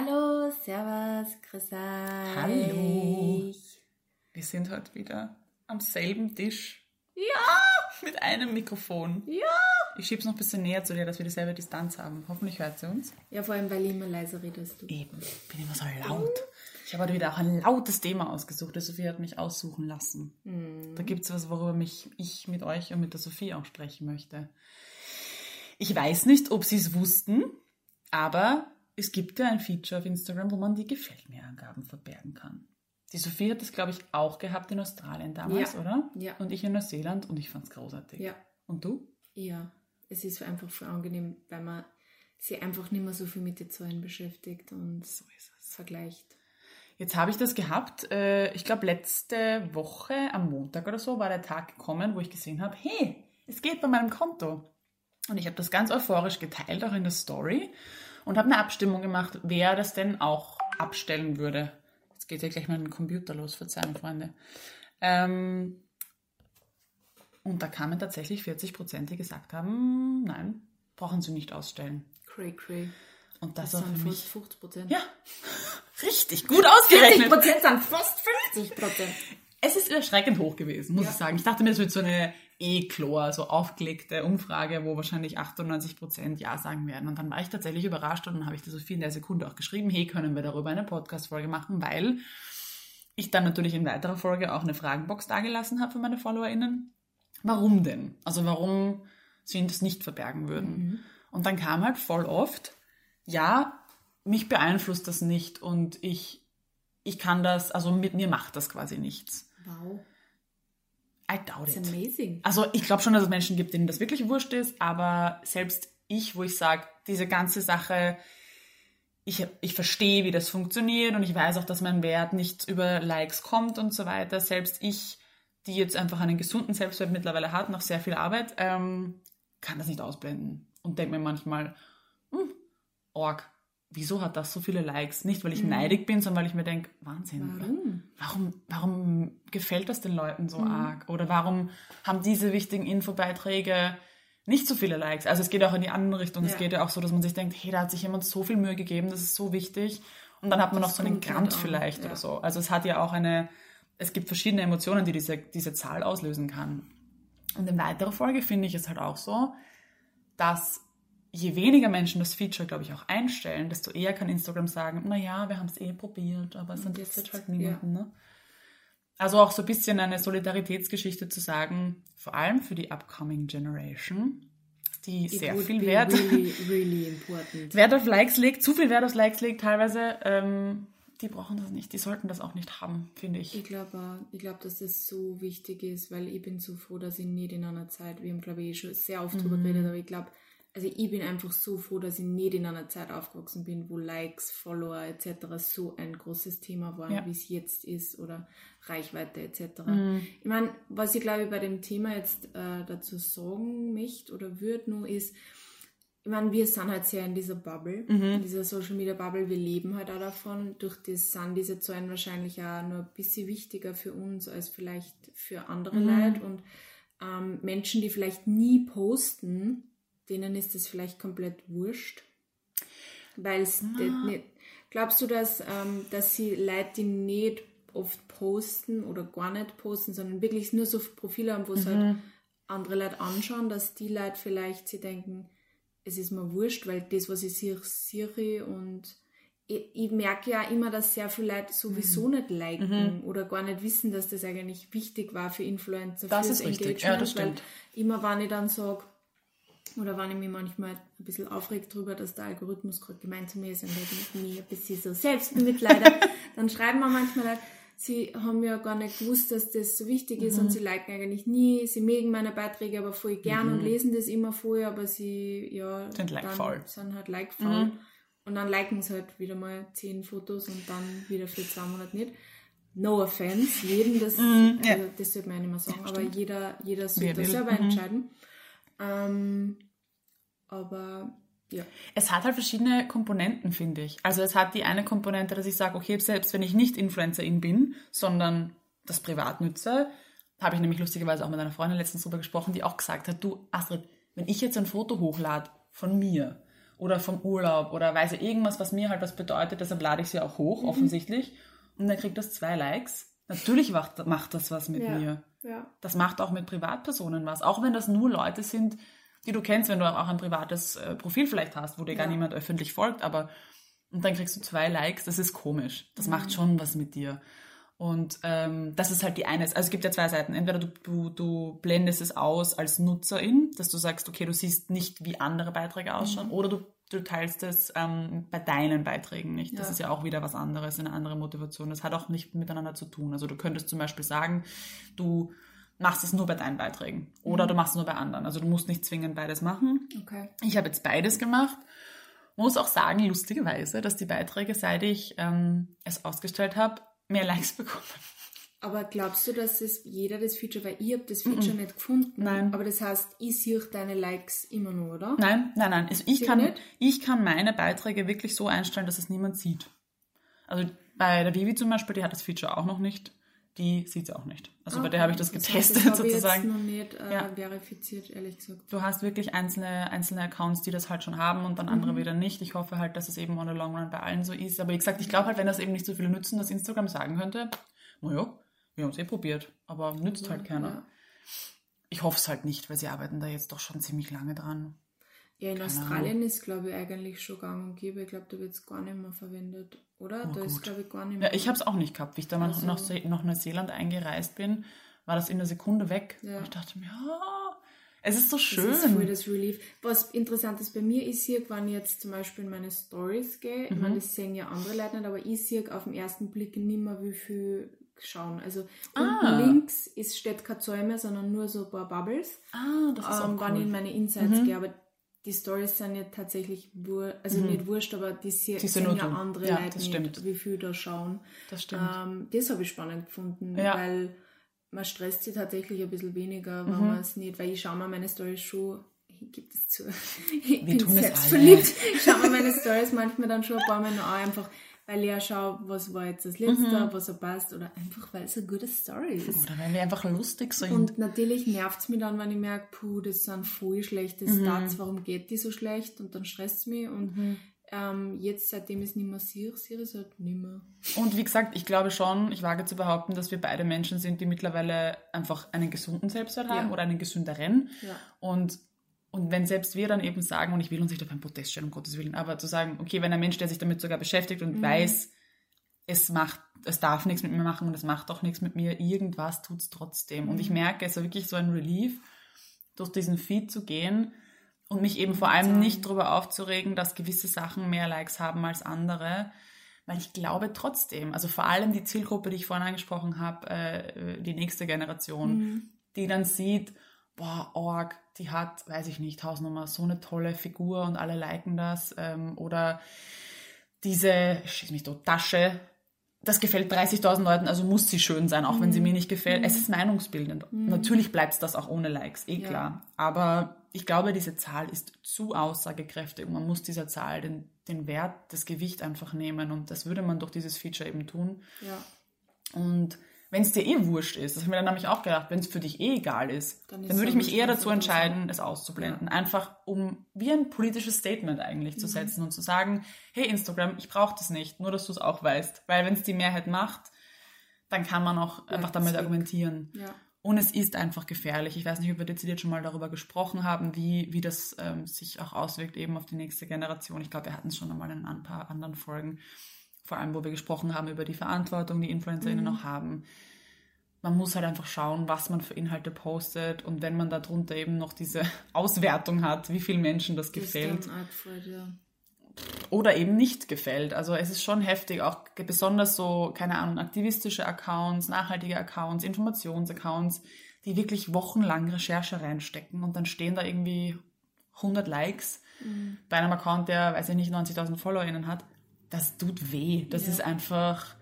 Hallo, Servus, grüß euch. Hallo. Wir sind heute wieder am selben Tisch. Ja, Mit einem Mikrofon. ja. Ich schieb's noch ein bisschen näher zu dir, dass wir dieselbe Distanz haben. Hoffentlich hört sie uns. Ja, vor allem, weil ich immer leiser redest du. Eben. Bin immer so laut. Ich habe heute wieder auch ein lautes Thema ausgesucht. Die Sophie hat mich aussuchen lassen. Da gibt's was, worüber mich ich mit euch und mit der Sophie auch sprechen möchte. Ich weiß nicht, ob sie es wussten, aber es gibt ja ein Feature auf Instagram, wo man die Gefällt mir Angaben verbergen kann. Die Sophie hat das, glaube ich, auch gehabt in Australien damals, Ja. oder? Ja. Und ich in Neuseeland und ich fand's großartig. Ja, Und du? ja. Es ist einfach voll angenehm, weil man sich einfach nicht mehr so viel mit den Zahlen beschäftigt und So ist es. vergleicht. Jetzt habe ich das gehabt. Äh, ich glaube, letzte Woche am Montag oder so war der Tag gekommen, wo ich gesehen habe, hey, es geht bei meinem Konto. Und ich habe das ganz euphorisch geteilt, auch in der Story, und habe eine Abstimmung gemacht, wer das denn auch abstellen würde. Jetzt geht ja gleich mein Computer los, Verzeihung, Freunde. Ähm, und da kamen tatsächlich 40 Prozent, die gesagt haben, nein, brauchen sie nicht ausstellen. Cray, cray. Und das, Das war sind für fast mich, 50 Prozent. ja, richtig gut 40 ausgerechnet. Prozent sind fast 50 Prozent. Es ist erschreckend hoch gewesen, muss Ja. ich sagen. Ich dachte mir, es wird so eine E-Chlor, so aufgelegte Umfrage, wo wahrscheinlich 98 Prozent Ja sagen werden. Und dann war ich tatsächlich überrascht und dann habe ich der Sophie in der Sekunde auch geschrieben, hey, können wir darüber eine Podcast-Folge machen, weil ich dann natürlich in weiterer Folge auch eine Fragenbox dagelassen habe für meine FollowerInnen. Warum denn? Also warum sie das nicht verbergen würden. Und dann kam halt voll oft, ja, mich beeinflusst das nicht und ich, ich kann das, also mit mir macht das quasi nichts. Wow, I doubt that's it. amazing. Also ich glaube schon, dass es Menschen gibt, denen das wirklich wurscht ist, aber selbst ich, wo ich sage, diese ganze Sache, ich, ich verstehe, wie das funktioniert und ich weiß auch, dass mein Wert nicht über Likes kommt und so weiter. Selbst ich, die jetzt einfach einen gesunden Selbstwert mittlerweile hat, nach sehr viel Arbeit, ähm, kann das nicht ausblenden und denke mir manchmal, hm, Org, wieso hat das so viele Likes? Nicht, weil ich neidig bin, sondern weil ich mir denke, Wahnsinn. Warum? Warum, warum gefällt das den Leuten so arg? Oder warum haben diese wichtigen Infobeiträge nicht so viele Likes? Also es geht auch in die andere Richtung. Es Ja. geht ja auch so, dass man sich denkt, hey, da hat sich jemand so viel Mühe gegeben, das ist so wichtig. Und dann hat man noch so einen kommt Grant vielleicht ja. oder so. Also es hat ja auch eine, es gibt verschiedene Emotionen, die diese, diese Zahl auslösen kann. Und in weiterer Folge finde ich es halt auch so, dass je weniger Menschen das Feature, glaube ich, auch einstellen, desto eher kann Instagram sagen, naja, wir haben es eh probiert, aber es interessiert jetzt, halt niemanden. Ne? Also auch so ein bisschen eine Solidaritätsgeschichte zu sagen, vor allem für die upcoming Generation, die It sehr viel Wert, Really, really. Wert auf Likes legt, zu viel Wert auf Likes legt teilweise, ähm, die brauchen das nicht, die sollten das auch nicht haben, finde ich. Ich glaube, ich glaube, dass das so wichtig ist, weil ich bin so froh, dass ich nicht in einer Zeit, wir haben glaube ich eh schon sehr oft drüber geredet, aber ich glaube, also ich bin einfach so froh, dass ich nicht in einer Zeit aufgewachsen bin, wo Likes, Follower etc. so ein großes Thema waren, Ja. wie es jetzt ist oder Reichweite etc. Ich meine, was ich glaube ich bei dem Thema jetzt äh, dazu sagen möchte oder würde nur ist, ich meine, wir sind halt sehr in dieser Bubble, in dieser Social Media Bubble, wir leben halt auch davon. Durch das sind diese Zahlen wahrscheinlich auch nur ein bisschen wichtiger für uns als vielleicht für andere Leute. Und ähm, Menschen, die vielleicht nie posten, denen ist das vielleicht komplett wurscht. Weil es nicht. Glaubst du, dass, ähm, dass sie Leute, die nicht oft posten oder gar nicht posten, sondern wirklich nur so Profile haben, wo sie halt andere Leute anschauen, dass die Leute vielleicht sie denken, es ist mir wurscht, weil das, was ich sehe, sehe und ich, ich merke ja immer, dass sehr viele Leute sowieso nicht liken oder gar nicht wissen, dass das eigentlich wichtig war für Influencer, Das ist richtig. Ja, das weil stimmt. immer, wenn ich dann sage, oder wenn ich mich manchmal ein bisschen aufregt darüber, dass der Algorithmus gerade gemeint zu mir ist und halt mit mir ein bisschen so Selbstmitleider, dann schreiben mir manchmal Leute, sie haben ja gar nicht gewusst, dass das so wichtig ist Mhm. und sie liken eigentlich nie, sie mögen meine Beiträge aber voll gern und lesen das immer vorher, aber sie, ja, Mhm. Sind like-faul. Mhm. dann sind halt like-faul. Und dann liken sie halt wieder mal zehn Fotos und dann wieder für zwei Monate nicht. No offense, jedem das, Mhm, ja. also das sollte man ja nicht mehr sagen, aber jeder, jeder sollte selber Mhm. entscheiden. Ähm, aber ja. Es hat halt verschiedene Komponenten, finde ich. Also es hat die eine Komponente, dass ich sage, okay, selbst wenn ich nicht Influencerin bin, sondern das privat nütze, habe ich nämlich lustigerweise auch mit einer Freundin letztens drüber gesprochen, die auch gesagt hat, du Astrid, wenn ich jetzt ein Foto hochlade von mir oder vom Urlaub oder weiß ich irgendwas, was mir halt was bedeutet, deshalb lade ich sie auch hoch, mhm. offensichtlich. Und dann kriegt das zwei Likes. Natürlich macht, macht das was mit Ja. mir. Ja. Das macht auch mit Privatpersonen was. Auch wenn das nur Leute sind, die du kennst, wenn du auch ein privates äh, Profil vielleicht hast, wo dir gar Ja. niemand öffentlich folgt, aber und dann kriegst du zwei Likes, das ist komisch. Das macht schon was mit dir. Und ähm, das ist halt die eine. Also es gibt ja zwei Seiten. Entweder du, du, du blendest es aus als Nutzerin, dass du sagst, okay, du siehst nicht, wie andere Beiträge ausschauen, oder du, du teilst es ähm, bei deinen Beiträgen nicht. Das Ja. ist ja auch wieder was anderes, eine andere Motivation. Das hat auch nicht miteinander zu tun. Also du könntest zum Beispiel sagen, du machst es nur bei deinen Beiträgen oder du machst es nur bei anderen. Also du musst nicht zwingend beides machen. Okay. Ich habe jetzt beides gemacht. Muss auch sagen, lustigerweise, dass die Beiträge, seit ich ähm, es ausgestellt habe, mehr Likes bekommen. Aber glaubst du, dass es jeder das Feature, weil ich habe das Feature nicht gefunden. Nein. Aber das heißt, ich sehe deine Likes immer nur, oder? Nein, nein, nein. Also ich, Sie kann, nicht? ich kann meine Beiträge wirklich so einstellen, dass es niemand sieht. Also bei der Vivi zum Beispiel, die hat das Feature auch noch nicht. Die sieht es auch nicht. Also bei der habe ich das heißt, getestet das habe ich sozusagen. jetzt noch nicht äh, Ja. verifiziert, ehrlich gesagt. du hast wirklich einzelne, einzelne Accounts, die das halt schon haben und dann andere wieder nicht. Ich hoffe halt, dass es eben on the long run bei allen so ist. Aber wie gesagt, ich glaube halt, wenn das eben nicht so viele nützen, dass Instagram sagen könnte, naja, wir haben es eh probiert, aber nützt halt keiner. Ja. Ich hoffe es halt nicht, weil sie arbeiten da jetzt doch schon ziemlich lange dran. Ja, in Keine Australien ist, glaube ich, eigentlich schon gang und gäbe. Ich glaube, da wird es gar nicht mehr verwendet, oder? da ist, gut. glaube ich, gar nicht Ja, mehr. ich habe es auch nicht gehabt. Wie ich dann Also- nach, nach Neuseeland eingereist bin, war das in einer Sekunde weg. Ja. Und ich dachte mir, ja, es ist so Das schön. ist voll das Relief. Was interessant ist bei mir, ich sehe, wenn ich jetzt zum Beispiel in meine Stories gehe, ich Mhm. meine, das sehen ja andere Leute nicht, aber ich sehe auf den ersten Blick nicht mehr, wie viel schauen. Also Ah. unten links ist, steht keine Zahl mehr, sondern nur so ein paar Bubbles. ah, das ist ähm, auch wenn ich in cool. meine Insights gehe, aber die Stories sind ja tatsächlich wur also nicht wurscht, aber die Die sind ja du. andere Ja, Leute das nicht, wie viel da schauen. Das stimmt. Ähm, das habe ich spannend gefunden, Ja. weil man stresst sich tatsächlich ein bisschen weniger, wenn Mhm. man es nicht, weil ich schaue mir meine Stories schon, ich gebe das zu, ich bin tun es selbstverliebt, ich schaue mir meine Stories manchmal dann schon ein paar Mal noch an, einfach weil ich ja schaue, was war jetzt das letzte, Mhm. was so passt oder einfach, weil es eine gute Story ist. Oder wenn wir einfach lustig sind. Und natürlich nervt es mich dann, wenn ich merke, puh, das sind voll schlechte Mhm. Stats, warum geht die so schlecht? Und dann stresst es mich. Und ähm, jetzt, seitdem es nicht mehr sehe, sehe ich es halt nicht mehr. Und wie gesagt, ich glaube schon, ich wage zu behaupten, dass wir beide Menschen sind, die mittlerweile einfach einen gesunden Selbstwert haben Ja. oder einen gesünderen. Ja. Und, und wenn selbst wir dann eben sagen, und ich will uns nicht auf ein Protest stellen, um Gottes Willen, aber zu sagen, okay, wenn ein Mensch, der sich damit sogar beschäftigt Mhm. und weiß, es macht, es darf nichts mit mir machen und es macht auch nichts mit mir, irgendwas tut es trotzdem. Und Mhm. ich merke, es ist wirklich so ein Relief, durch diesen Feed zu gehen und mich eben vor allem nicht darüber aufzuregen, dass gewisse Sachen mehr Likes haben als andere. Weil ich glaube trotzdem, also vor allem die Zielgruppe, die ich vorhin angesprochen habe, äh, die nächste Generation, die dann sieht, boah, Org, die hat, weiß ich nicht, Hausnummer, so eine tolle Figur und alle liken das. Ähm, oder diese, schieß mich tot, Tasche, das gefällt 30.000 Leuten, also muss sie schön sein, auch wenn sie mir nicht gefällt. Es ist meinungsbildend. Natürlich bleibt es das auch ohne Likes, eh Ja. klar. Aber ich glaube, diese Zahl ist zu aussagekräftig und man muss dieser Zahl den, den Wert, das Gewicht einfach nehmen und das würde man durch dieses Feature eben tun. Ja. Und wenn es dir eh wurscht ist, das habe ich mir dann nämlich auch gedacht, wenn es für dich eh egal ist, Dann dann, würde ich mich eher dazu entscheiden, es auszublenden. Einfach um wie ein politisches Statement eigentlich Mhm. zu setzen und zu sagen, hey Instagram, ich brauche das nicht, nur dass du es auch weißt. Weil wenn es die Mehrheit macht, dann kann man auch einfach damit argumentieren. Ja. Und es ist einfach gefährlich. Ich weiß nicht, ob wir dezidiert schon mal darüber gesprochen haben, wie, wie das ähm, sich auch auswirkt eben auf die nächste Generation. Ich glaube, wir hatten es schon einmal in ein paar anderen Folgen, vor allem wo wir gesprochen haben über die Verantwortung, die InfluencerInnen noch haben. Man muss halt einfach schauen, was man für Inhalte postet und wenn man darunter eben noch diese Auswertung hat, wie vielen Menschen das Das gefällt gefreut, ja. oder eben nicht gefällt. Also es ist schon heftig, auch besonders so, keine Ahnung, aktivistische Accounts, nachhaltige Accounts, Informationsaccounts, die wirklich wochenlang Recherche reinstecken und dann stehen da irgendwie 100 Likes bei einem Account, der, weiß ich nicht, 90.000 FollowerInnen hat. Das tut weh. Das Ja. ist einfach...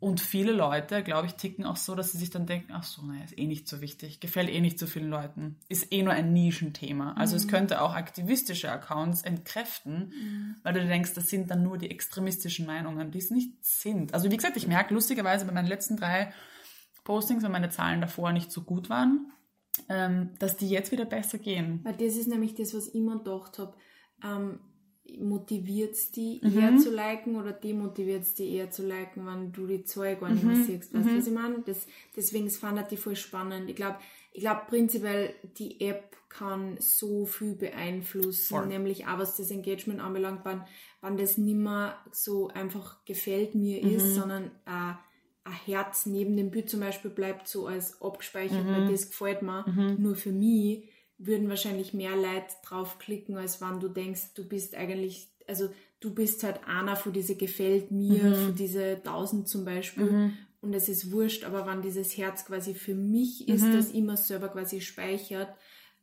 Und viele Leute, glaube ich, ticken auch so, dass sie sich dann denken, ach so, naja, ist eh nicht so wichtig, gefällt eh nicht so vielen Leuten, ist eh nur ein Nischenthema. Also es könnte auch aktivistische Accounts entkräften, weil du denkst, das sind dann nur die extremistischen Meinungen, die es nicht sind. Also wie gesagt, ich merke lustigerweise bei meinen letzten drei Postings, wenn meine Zahlen davor nicht so gut waren, ähm, dass die jetzt wieder besser gehen. Weil das ist nämlich das, was ich immer gedacht habe. Ähm, motiviert es die mhm. eher zu liken oder demotiviert es die eher zu liken, wenn du die Zahl gar nicht mehr mhm. siehst. Weißt du, mhm. was ich meine? Das, deswegen fand ich die voll spannend. Ich glaube, ich glaube prinzipiell, die App kann so viel beeinflussen, voll. nämlich auch was das Engagement anbelangt, wann, wann das nicht mehr so einfach gefällt mir mhm. ist, sondern äh, ein Herz neben dem Bild zum Beispiel bleibt so als abgespeichert, mhm. weil das gefällt mir mhm. nur für mich würden wahrscheinlich mehr Leute draufklicken, als wenn du denkst, du bist eigentlich, also du bist halt einer von diese gefällt mir, mhm. von diese tausend zum Beispiel. Mhm. Und es ist wurscht, aber wenn dieses Herz quasi für mich ist, mhm. das immer selber quasi speichert,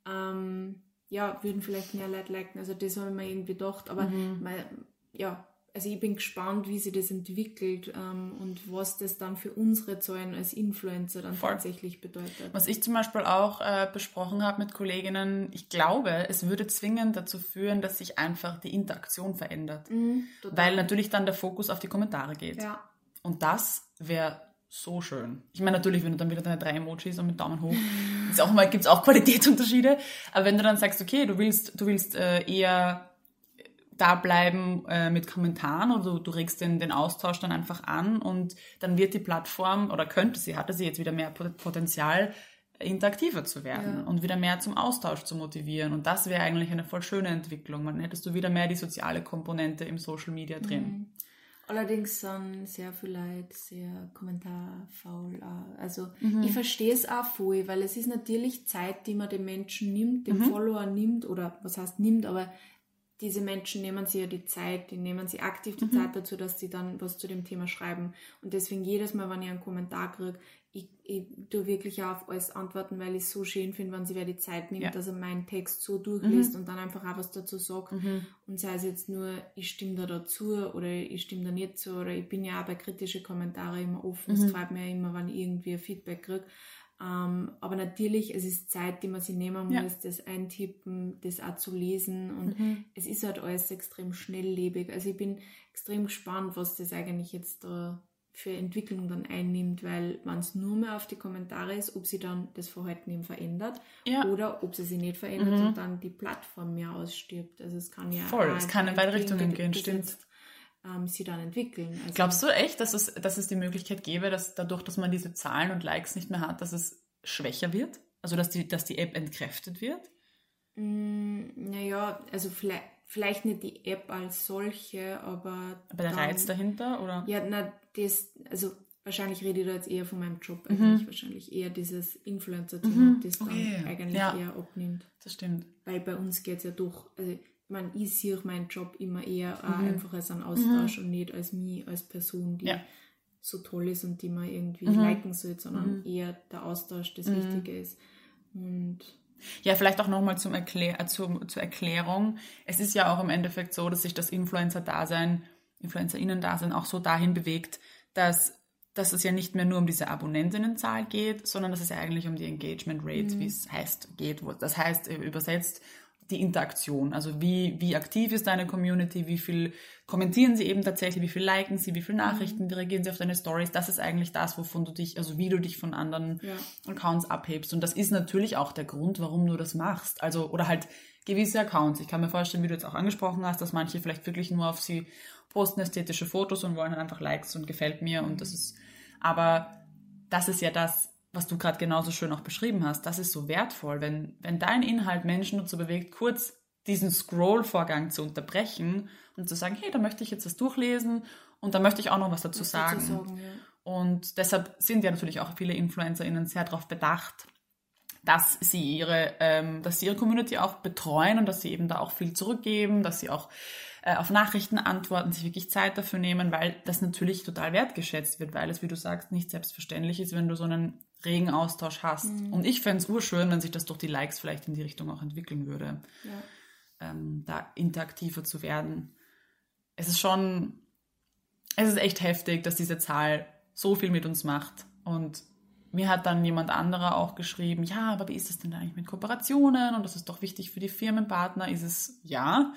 ähm, ja, würden vielleicht mehr Leute liken. Also das habe ich mir irgendwie gedacht. Aber mhm. mein, ja, also ich bin gespannt, wie sich das entwickelt ähm, und was das dann für unsere Zahlen als Influencer dann Voll. tatsächlich bedeutet. Was ich zum Beispiel auch äh, besprochen habe mit Kolleginnen, ich glaube, es würde zwingend dazu führen, dass sich einfach die Interaktion verändert. Mhm, weil natürlich dann der Fokus auf die Kommentare geht. Ja. Und das wäre so schön. Ich meine, natürlich, wenn du dann wieder deine drei Emojis und mit Daumen hoch, ist auch mal, gibt's auch Qualitätsunterschiede. Aber wenn du dann sagst, okay, du willst, du willst äh, eher da bleiben äh, mit Kommentaren oder du, du regst den, den Austausch dann einfach an und dann wird die Plattform oder könnte sie, hatte sie jetzt wieder mehr Potenzial, interaktiver zu werden ja. und wieder mehr zum Austausch zu motivieren. Und das wäre eigentlich eine voll schöne Entwicklung. Dann hättest du wieder mehr die soziale Komponente im Social Media drin. Mhm. Allerdings sind sehr viele Leute sehr kommentarfaul. Also mhm. ich verstehe es auch voll, weil es ist natürlich Zeit, die man dem Menschen nimmt, dem mhm. Follower nimmt oder was heißt nimmt, aber diese Menschen nehmen sich ja die Zeit, die nehmen sich aktiv die mhm. Zeit dazu, dass sie dann was zu dem Thema schreiben. Und deswegen jedes Mal, wenn ich einen Kommentar kriege, ich, ich tue wirklich auf alles antworten, weil ich es so schön finde, wenn sie wer die Zeit nimmt, ja. dass er meinen Text so durchliest mhm. und dann einfach auch was dazu sagt. Mhm. Und sei es jetzt nur, ich stimme da dazu oder ich stimme da nicht zu oder ich bin ja auch bei kritischen Kommentaren immer offen. Es mhm. freut mich ja immer, wenn ich irgendwie ein Feedback kriege. Ähm, aber natürlich, es ist Zeit, die man sich nehmen muss, ja. das eintippen, das auch zu lesen. Und mhm. es ist halt alles extrem schnelllebig. Also ich bin extrem gespannt, was das eigentlich jetzt da für Entwicklung dann einnimmt, weil wenn es nur mehr auf die Kommentare ist, ob sie dann das Verhalten eben verändert ja. oder ob sie sich nicht verändert mhm. und dann die Plattform mehr ausstirbt. Also es kann ja voll, es kann in beide Richtungen gehen, stimmt. Ähm, sie dann entwickeln. Also Glaubst du echt, dass es, dass es die Möglichkeit gäbe, dass dadurch, dass man diese Zahlen und Likes nicht mehr hat, dass es schwächer wird? Also dass die, dass die App entkräftet wird? Mm, naja, also vielleicht, vielleicht nicht die App als solche, aber. Aber der dann, Reiz dahinter, oder? Ja, na, das, also wahrscheinlich rede ich da jetzt eher von meinem Job, mhm. eigentlich wahrscheinlich eher dieses Influencer-Thema, mhm. das dann okay. eigentlich ja. eher abnimmt. Das stimmt. Weil bei uns geht es ja doch, also man, ich sehe meinen Job immer eher mhm. einfach als einen Austausch mhm. und nicht als mich, als Person, die ja. so toll ist und die man irgendwie mhm. liken sollte, sondern mhm. eher der Austausch das mhm. Wichtige ist. Und ja, vielleicht auch nochmal zum Erklär äh, zum, zur Erklärung. Es ist ja auch im Endeffekt so, dass sich das Influencer-Dasein, InfluencerInnen-Dasein auch so dahin bewegt, dass, dass es ja nicht mehr nur um diese Abonnentinnenzahl geht, sondern dass es ja eigentlich um die Engagement Rates, mhm. wie es heißt, geht. Das heißt, äh, übersetzt, die Interaktion. Also wie, wie aktiv ist deine Community, wie viel kommentieren sie eben tatsächlich, wie viel liken sie, wie viele Nachrichten mhm. reagieren sie auf deine Stories. Das ist eigentlich das, wovon du dich, also wie du dich von anderen ja. Accounts abhebst. Und das ist natürlich auch der Grund, warum du das machst. Also, oder halt gewisse Accounts. Ich kann mir vorstellen, wie du jetzt auch angesprochen hast, dass manche vielleicht wirklich nur auf sie posten ästhetische Fotos und wollen einfach Likes und gefällt mir und das ist, aber das ist ja das, was du gerade genauso schön auch beschrieben hast, das ist so wertvoll, wenn, wenn dein Inhalt Menschen dazu bewegt, kurz diesen Scroll-Vorgang zu unterbrechen und zu sagen, hey, da möchte ich jetzt das durchlesen und da möchte ich auch noch was dazu was sagen. Dazu sagen ja. Und deshalb sind ja natürlich auch viele InfluencerInnen sehr darauf bedacht, dass sie ihre, ähm, dass sie ihre Community auch betreuen und dass sie eben da auch viel zurückgeben, dass sie auch äh, auf Nachrichten antworten, sich wirklich Zeit dafür nehmen, weil das natürlich total wertgeschätzt wird, weil es, wie du sagst, nicht selbstverständlich ist, wenn du so einen regen Austausch hast. Mhm. Und ich fände es urschön, wenn sich das durch die Likes vielleicht in die Richtung auch entwickeln würde, ja. ähm, da interaktiver zu werden. Es ist schon, es ist echt heftig, dass diese Zahl so viel mit uns macht. Und mir hat dann jemand anderer auch geschrieben, ja, aber wie ist es denn eigentlich mit Kooperationen? Und das ist doch wichtig für die Firmenpartner. Ist es ja.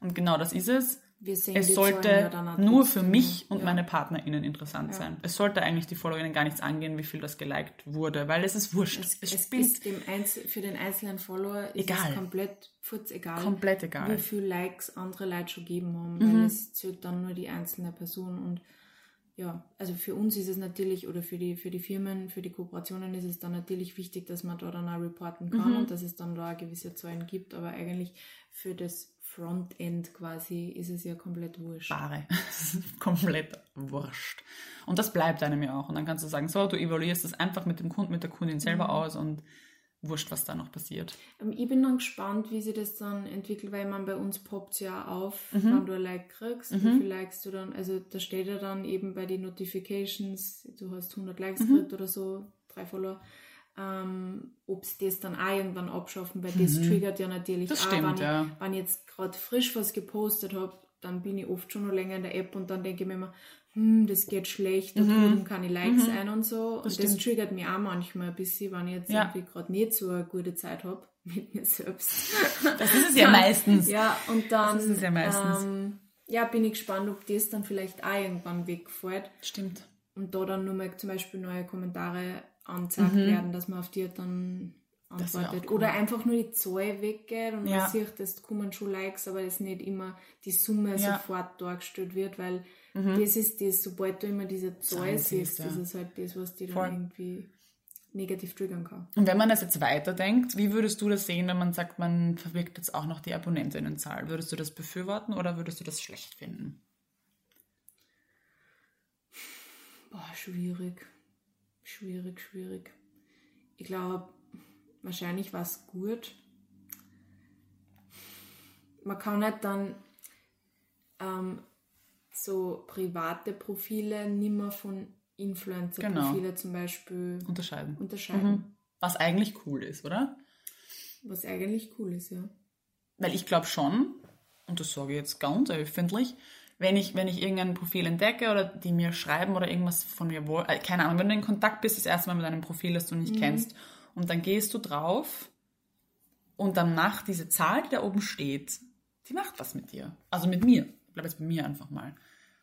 Und genau das ist es es sollte ja nur für mich und Ja. meine PartnerInnen interessant sein. Es sollte eigentlich die FollowerInnen gar nichts angehen, wie viel das geliked wurde, weil es ist wurscht. Es, Es, es ist für den einzelnen Follower ist Egal. es komplett futz egal, komplett egal. wie viele Likes andere Leute schon gegeben haben, Mhm. weil es zählt dann nur die einzelne Person und ja, also für uns ist es natürlich oder für die für die Firmen, für die Kooperationen ist es dann natürlich wichtig, dass man da dann auch reporten kann Mhm. und dass es dann da gewisse Zahlen gibt, aber eigentlich für das Frontend quasi ist es ja komplett wurscht. Bare. komplett wurscht. Und das bleibt einem ja auch. Und dann kannst du sagen, so, du evaluierst das einfach mit dem Kunden, mit der Kundin selber Mhm. aus und wurscht, was da noch passiert. Ähm, Ich bin dann gespannt, wie sich das dann entwickelt, weil man bei uns poppt ja auf, Mhm. wenn du ein Like kriegst, wie viel Likes du dann, also da steht ja dann eben bei den Notifications, du hast 100 Likes Mhm. gekriegt oder so, drei Follower, ähm, ob sie das dann auch irgendwann abschaffen, weil das triggert ja natürlich Mhm. Das auch, stimmt, wenn, ja. ich, wenn ich jetzt gerade frisch was gepostet habe, dann bin ich oft schon noch länger in der App und dann denke ich mir immer, hm, das geht schlecht, da drüben keine Likes ein und so. und das Mhm. stimmt. triggert mich auch manchmal ein bisschen, wenn ich jetzt Ja. irgendwie gerade nicht so eine gute Zeit habe mit mir selbst. Das ist es ja meistens. Ja, und dann Das ist es ja meistens. Ähm, ja, bin ich gespannt, ob das dann vielleicht auch irgendwann wegfällt Stimmt. und da dann nur mal zum Beispiel neue Kommentare angezeigt werden, dass man auf die dann Mhm. Das wär auch antwortet. cool. Oder einfach nur die Zahl weggeht und Ja. man sieht, es kommen schon Likes, aber es nicht immer die Summe Ja. Mhm. sofort dargestellt wird, weil das ist das, sobald du immer diese Zahl siehst, ja. ist es halt das, was die dann Voll. irgendwie negativ triggern kann. Und wenn man das jetzt weiterdenkt, wie würdest du das sehen, wenn man sagt, man verwirkt jetzt auch noch die Abonnentinnenzahl? Würdest du das befürworten oder würdest du das schlecht finden? Boah, schwierig. Schwierig, schwierig. Ich glaube, wahrscheinlich war es gut. Man kann nicht dann ähm, so private Profile nimmer von Influencer-Profile zum Beispiel Unterscheiden. unterscheiden. Was eigentlich cool ist, oder? Was eigentlich cool ist, ja. Weil ich glaube schon, und das sage ich jetzt ganz öffentlich, wenn ich, wenn ich irgendein Profil entdecke oder die mir schreiben oder irgendwas von mir wollen, äh, keine Ahnung, wenn du in Kontakt bist das erste Mal mit einem Profil, das du nicht kennst, und dann gehst du drauf und dann macht diese Zahl, die da oben steht, die macht was mit dir. Also mit mir. Ich glaube jetzt bei mir einfach mal.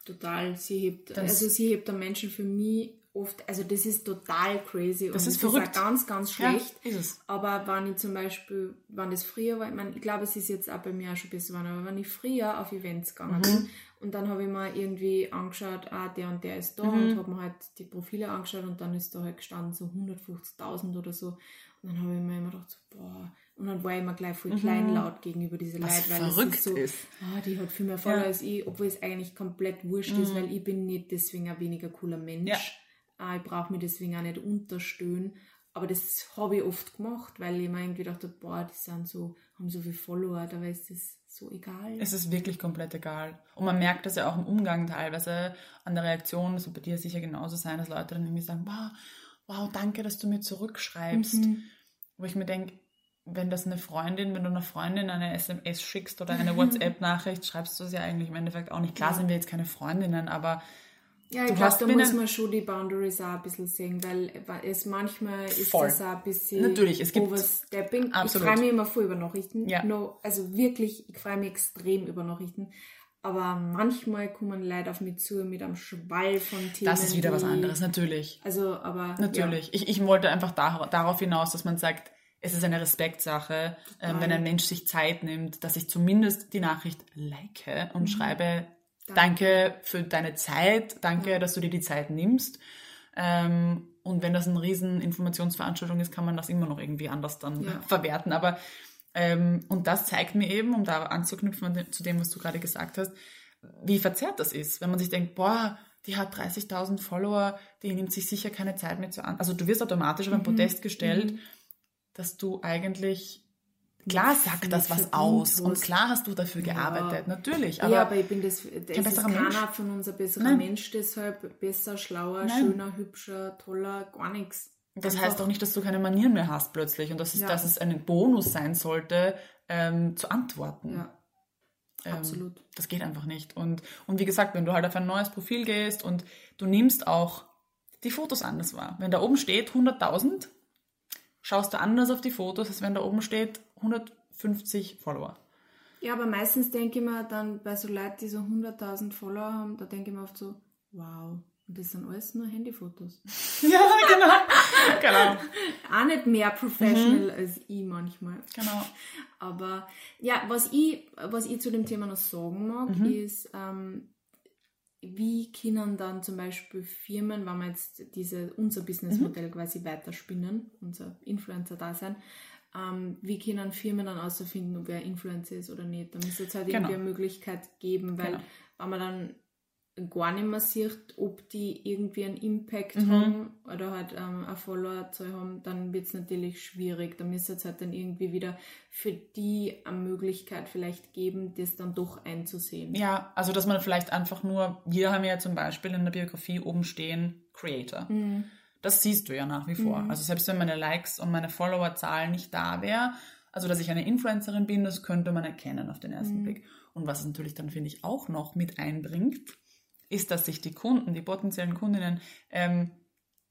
Total. Sie hebt, Das- also sie hebt am Menschen für mich oft, also das ist total crazy. Das und ist das verrückt. Ist ganz, ganz schlecht. Ja, ist es. Aber wenn ich zum Beispiel, wenn das früher war, ich, mein, ich glaube, es ist jetzt auch bei mir auch schon ein bisschen geworden, aber wenn ich früher auf Events gegangen Mhm. bin und dann habe ich mir irgendwie angeschaut, ah, der und der ist da Mhm. und habe mir halt die Profile angeschaut und dann ist da halt gestanden so 150.000 oder so. Und dann habe ich mir immer gedacht, so, boah, und dann war ich immer gleich voll kleinlaut gegenüber diese Mhm. Was Leute, weil verrückt es ist so, ist. ah, die hat viel mehr Follower Ja. Mhm. als ich, obwohl es eigentlich komplett wurscht ist, weil ich bin nicht deswegen ein weniger cooler Mensch. Ja. Ah, ich brauche mich deswegen auch nicht unterstehen. Aber das habe ich oft gemacht, weil ich mir irgendwie dachte, boah, die sind so, haben so viele Follower, dabei ist das so egal. Es ist wirklich komplett egal. Und man merkt das ja auch im Umgang teilweise an der Reaktion, das wird bei dir sicher genauso sein, dass Leute dann irgendwie sagen, wow, wow, danke, dass du mir zurückschreibst. Mhm. Wo ich mir denke, wenn das eine Freundin, wenn du einer Freundin eine SMS schickst oder eine WhatsApp-Nachricht, schreibst du es ja eigentlich im Endeffekt auch nicht. Klar sind wir jetzt keine Freundinnen, aber Ja, ich glaube, da muss man schon die Boundaries auch ein bisschen sehen, weil es manchmal ist Voll. das auch ein bisschen Natürlich, es gibt- Overstepping. Ich Absolut. freue mich immer voll über Nachrichten. Ja. No, also wirklich, ich freue mich extrem über Nachrichten. Aber manchmal kommen Leute auf mich zu mit einem Schwall von Themen. das ist wieder was die- anderes, natürlich. Also, aber. Natürlich. Ich, ich wollte einfach da, darauf hinaus, dass man sagt, es ist eine Respektsache, ähm, wenn ein Mensch sich Zeit nimmt, dass ich zumindest die Nachricht like Mhm. und schreibe, danke für deine Zeit, danke, dass du dir die Zeit nimmst. Ähm, und wenn das eine riesen Informationsveranstaltung ist, kann man das immer noch irgendwie anders dann Ja. verwerten. Aber ähm, und das zeigt mir eben, um da anzuknüpfen zu dem, was du gerade gesagt hast, wie verzerrt das ist, wenn man sich denkt, boah, die hat 30.000 Follower, die nimmt sich sicher keine Zeit mehr zu an. Also du wirst automatisch Mhm. auf ein Podest gestellt, dass du eigentlich klar sagt das was aus und klar hast du dafür gearbeitet, natürlich. Aber ja, aber ich bin das, das ist besserer keiner Mensch. von uns ein besserer Nein. Mensch, deshalb besser, schlauer, Nein. schöner, hübscher, toller, gar nichts. das Einfach- heißt auch nicht, dass du keine Manieren mehr hast plötzlich und dass es, Ja. dass es ein Bonus sein sollte, ähm, zu antworten. Ja, Ähm, absolut. Das geht einfach nicht. Und, und wie gesagt, wenn du halt auf ein neues Profil gehst und du nimmst auch die Fotos anders wahr. Wenn da oben steht 100.000, schaust du anders auf die Fotos, als wenn da oben steht 150 Follower. Ja, aber meistens denke ich mir dann bei so Leuten, die so 100.000 Follower haben, da denke ich mir oft so, wow, und das sind alles nur Handyfotos. ja, genau. genau. Auch nicht mehr professional mhm. als ich manchmal. Genau. Aber ja, was ich, was ich zu dem Thema noch sagen mag, mhm. ist, ähm, wie können dann zum Beispiel Firmen, wenn wir jetzt diese, unser Businessmodell mhm. quasi weiterspinnen, unser Influencer-Dasein, ähm, wie können Firmen dann außerfinden, ob wer Influencer ist oder nicht. Da muss es halt genau. irgendwie eine Möglichkeit geben, weil genau. wenn man dann gar nicht mehr sieht, ob die irgendwie einen Impact mhm. haben oder halt ähm, eine Followerzahl haben, dann wird es natürlich schwierig. Da müsste es halt dann irgendwie wieder für die eine Möglichkeit vielleicht geben, das dann doch einzusehen. Ja, also dass man vielleicht einfach nur, wir haben ja zum Beispiel in der Biografie oben stehen, Creator. Mhm. Das siehst du ja nach wie vor. Mhm. Also selbst wenn meine Likes und meine Followerzahl nicht da wäre, also dass ich eine Influencerin bin, das könnte man erkennen auf den ersten mhm. Blick. Und was es natürlich dann, finde ich, auch noch mit einbringt, ist, dass sich die Kunden, die potenziellen Kundinnen, ähm,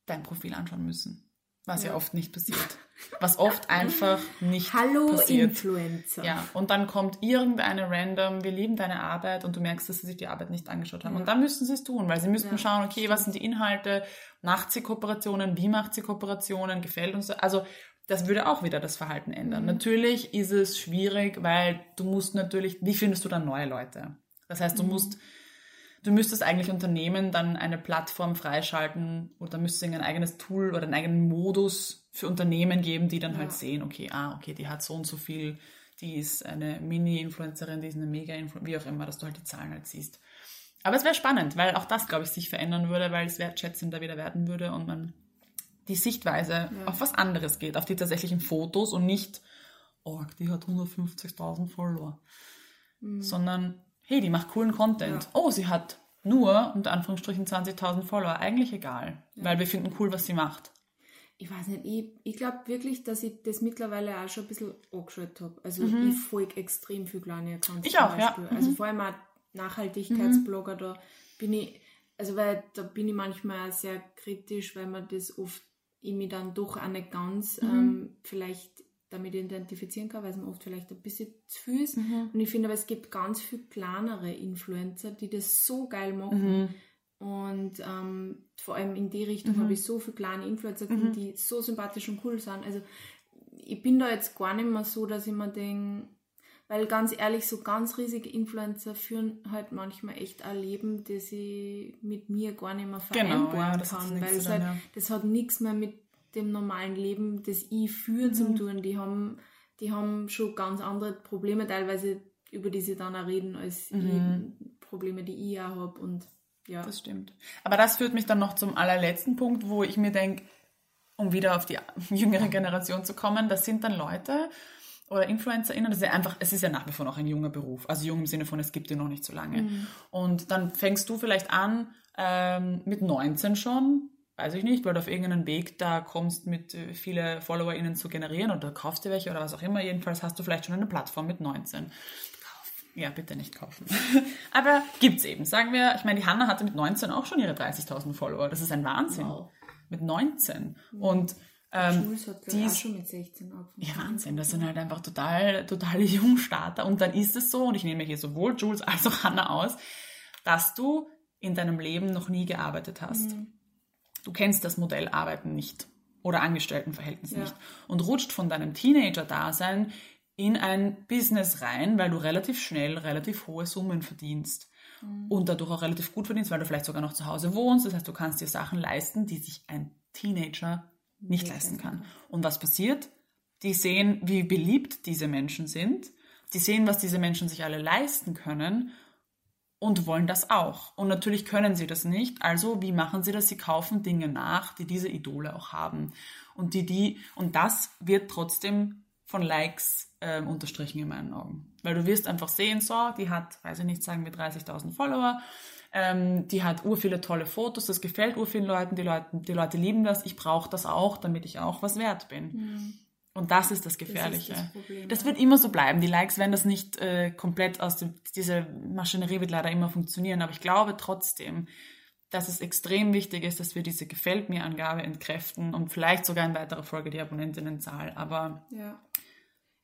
dein Profil anschauen müssen. Was ja. ja, oft nicht passiert. Was oft einfach nicht Hallo passiert. Influencer. Ja, und dann kommt irgendeine random, wir lieben deine Arbeit und du merkst, dass sie sich die Arbeit nicht angeschaut haben. Ja. Und dann müssen sie es tun, weil sie müssten ja. schauen, okay, was sind die Inhalte, macht sie Kooperationen, wie macht sie Kooperationen, gefällt uns. Also das würde auch wieder das Verhalten ändern. Mhm. Natürlich ist es schwierig, weil du musst natürlich, wie findest du dann neue Leute? Das heißt, du mhm. musst du müsstest eigentlich Unternehmen dann eine Plattform freischalten oder müsstest ein eigenes Tool oder einen eigenen Modus für Unternehmen geben, die dann halt ja. halt sehen, okay, ah, okay, die hat so und so viel, die ist eine Mini-Influencerin, die ist eine Mega-Influencerin, wie auch immer, dass du halt die Zahlen halt siehst. Aber es wäre spannend, weil auch das, glaube ich, sich verändern würde, weil es wertschätzender wieder werden würde und man die Sichtweise ja. auf was anderes geht, auf die tatsächlichen Fotos und nicht, oh, die hat 150.000 Follower, mhm. sondern hey, die macht coolen Content. Ja. Oh, sie hat nur, unter Anführungsstrichen, 20.000 Follower. Eigentlich egal, ja. weil wir finden cool, was sie macht. Ich weiß nicht, ich, ich glaube wirklich, dass ich das mittlerweile auch schon ein bisschen angeschaut habe. Also mhm. ich folge extrem viel kleine Accounts. Ich auch, ja. Mhm. Also vor allem auch Nachhaltigkeitsblogger, mhm. da bin ich, also weil da bin ich manchmal sehr kritisch, weil man das oft ich mich dann doch auch nicht ganz mhm. ähm, vielleicht damit identifizieren kann, weil es mir oft vielleicht ein bisschen zu viel ist. Mhm. Und ich finde aber, es gibt ganz viel kleinere Influencer, die das so geil machen. Mhm. Und ähm, vor allem in die Richtung mhm. habe ich so viele kleine Influencer mhm. die so sympathisch und cool sind. Also ich bin da jetzt gar nicht mehr so, dass ich mir denke, weil ganz ehrlich, so ganz riesige Influencer führen halt manchmal echt ein Leben, das ich mit mir gar nicht mehr vereinbaren genau, ja, kann. Weil es halt, ja. das hat nichts mehr mit dem normalen Leben, das ich führe, mhm. zum tun. Die haben, die haben schon ganz andere Probleme teilweise, über die sie dann auch reden, als mhm. Probleme, die ich auch habe. Und ja. Das stimmt. Aber das führt mich dann noch zum allerletzten Punkt, wo ich mir denke, um wieder auf die jüngere Generation zu kommen, das sind dann Leute oder InfluencerInnen, das ist ja einfach, es ist ja nach wie vor noch ein junger Beruf. Also jung im Sinne von, es gibt ihn noch nicht so lange. Mhm. Und dann fängst du vielleicht an, ähm, mit 19 schon weiß ich nicht, weil du auf irgendeinen Weg da kommst, mit äh, viele FollowerInnen zu generieren oder kaufst dir welche oder was auch immer. Jedenfalls hast du vielleicht schon eine Plattform mit 19. Kaufen. Ja, bitte nicht kaufen. Aber gibt's eben. Sagen wir, ich meine, die Hanna hatte mit 19 auch schon ihre 30.000 Follower. Das ist ein Wahnsinn. Wow. Mit 19. Und ähm, die ist, schon mit 16 angefangen. Ja, Wahnsinn. Das sind halt einfach total, totale Jungstarter. Und dann ist es so, und ich nehme hier sowohl Jules als auch Hanna aus, dass du in deinem Leben noch nie gearbeitet hast. Mhm du kennst das Modell Arbeiten nicht oder Angestelltenverhältnis ja. nicht und rutscht von deinem Teenager-Dasein in ein Business rein, weil du relativ schnell relativ hohe Summen verdienst mhm. und dadurch auch relativ gut verdienst, weil du vielleicht sogar noch zu Hause wohnst. Das heißt, du kannst dir Sachen leisten, die sich ein Teenager nicht ja, leisten kann. Und was passiert? Die sehen, wie beliebt diese Menschen sind. Die sehen, was diese Menschen sich alle leisten können und wollen das auch. Und natürlich können sie das nicht. Also wie machen sie das? Sie kaufen Dinge nach, die diese Idole auch haben. Und die, die, und das wird trotzdem von Likes äh, unterstrichen in meinen Augen. Weil du wirst einfach sehen, so, die hat, weiß ich nicht, sagen wir 30.000 Follower, ähm, die hat ur viele tolle Fotos, das gefällt ur vielen Leuten, die Leute, die Leute lieben das, ich brauche das auch, damit ich auch was wert bin. Mhm. Und das ist das Gefährliche. Das, das, Problem, das wird immer so bleiben. Die Likes werden das nicht äh, komplett aus dem, diese Maschinerie wird leider immer funktionieren. Aber ich glaube trotzdem, dass es extrem wichtig ist, dass wir diese Gefällt mir Angabe entkräften und vielleicht sogar in weiterer Folge die Abonnentinnenzahl. Aber ja.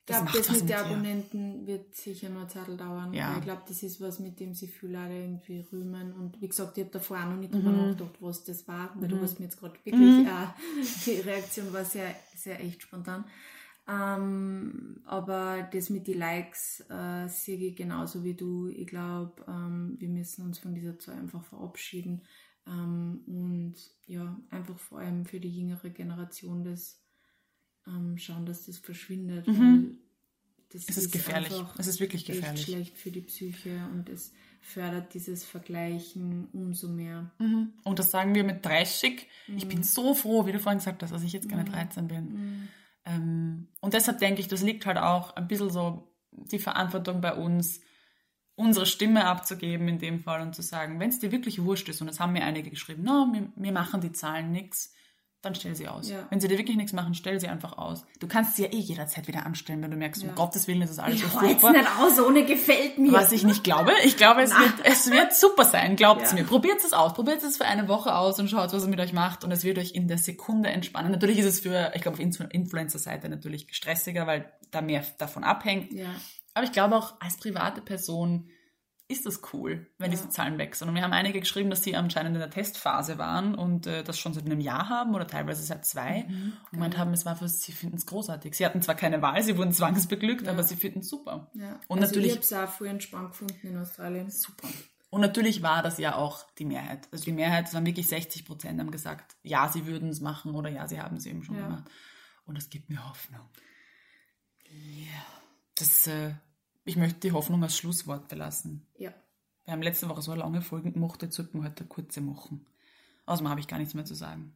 Ich glaube, das, mit den Abonnenten wird sicher noch eine Zeit dauern. Ja. Ich glaube, das ist was, mit dem sie viele Leute irgendwie rühmen. Und wie gesagt, ich habe davor auch noch nicht mhm. drüber nachgedacht, was das war. Weil mhm. du hast mir jetzt gerade wirklich, mhm. äh, die Reaktion war sehr, sehr echt spontan. Ähm, aber das mit den Likes äh, sehe ich genauso wie du. Ich glaube, ähm, wir müssen uns von dieser Zahl einfach verabschieden. Ähm, und ja, einfach vor allem für die jüngere Generation das ähm, schauen, dass das verschwindet. Mhm. das es ist, ist gefährlich. Es ist wirklich gefährlich. schlecht für die Psyche und es fördert dieses Vergleichen umso mehr. Mhm. Und das sagen wir mit 30. Mhm. Ich bin mhm. so froh, wie du vorhin gesagt hast, dass ich jetzt keine 13 mhm. bin. Mhm. Ähm, und deshalb denke ich, das liegt halt auch ein bisschen so die Verantwortung bei uns, unsere Stimme abzugeben in dem Fall und zu sagen, wenn es dir wirklich wurscht ist, und das haben mir einige geschrieben, no, mir, mir machen die Zahlen nichts, dann stell sie aus. Ja. Wenn sie dir wirklich nichts machen, stell sie einfach aus. Du kannst sie ja eh jederzeit wieder anstellen, wenn du merkst, ja. um Gottes Willen ist das alles so furchtbar. nicht aus, ohne gefällt mir. Was ich nicht glaube. Ich glaube, es, wird, es wird super sein. Glaubt es ja. mir. Probiert es aus. Probiert es für eine Woche aus und schaut, was es mit euch macht. Und es wird euch in der Sekunde entspannen. Natürlich ist es für, ich glaube, auf Influencer-Seite natürlich stressiger, weil da mehr davon abhängt. Ja. Aber ich glaube auch als private Person ist das cool, wenn ja. diese Zahlen wechseln. Und wir haben einige geschrieben, dass sie anscheinend in der Testphase waren und äh, das schon seit einem Jahr haben oder teilweise seit zwei. Mhm, und gemeint haben, es war für sie finden es großartig. Sie hatten zwar keine Wahl, sie wurden zwangsbeglückt, ja. aber sie finden es super. Ja. Und also natürlich, ich habe es auch voll entspannt gefunden in Australien. Super. Und natürlich war das ja auch die Mehrheit. Also die Mehrheit, es waren wirklich 60 Prozent, haben gesagt, ja, sie würden es machen oder ja, sie haben es eben schon gemacht. Und das gibt mir Hoffnung. Ja. Das äh, ich möchte die Hoffnung als Schlusswort belassen. Ja. Wir haben letzte Woche so lange Folge gemacht, jetzt sollten wir heute eine kurze machen. Außerdem habe ich gar nichts mehr zu sagen.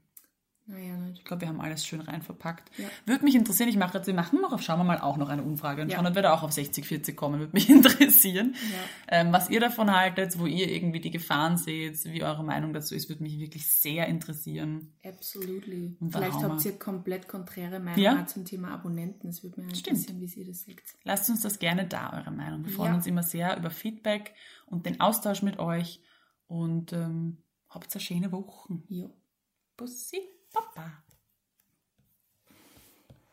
Naja, nicht. Ich glaube, wir haben alles schön rein verpackt. Ja. Würde mich interessieren, ich mache jetzt, wir machen noch auf, schauen wir mal auch noch eine Umfrage und ja. schauen, ob wir da auch auf 60, 40 kommen, würde mich interessieren. Ja. Ähm, was ihr davon haltet, wo ihr irgendwie die Gefahren seht, wie eure Meinung dazu ist, würde mich wirklich sehr interessieren. Absolutely. Vielleicht habt ihr komplett konträre Meinung ja? zum Thema Abonnenten. Es würde mich interessieren, wie ihr das seht. Lasst uns das gerne da, eure Meinung. Wir freuen uns immer sehr über Feedback und den Austausch mit euch und ähm, habt eine schöne Woche. Ja. Bussi. Papa.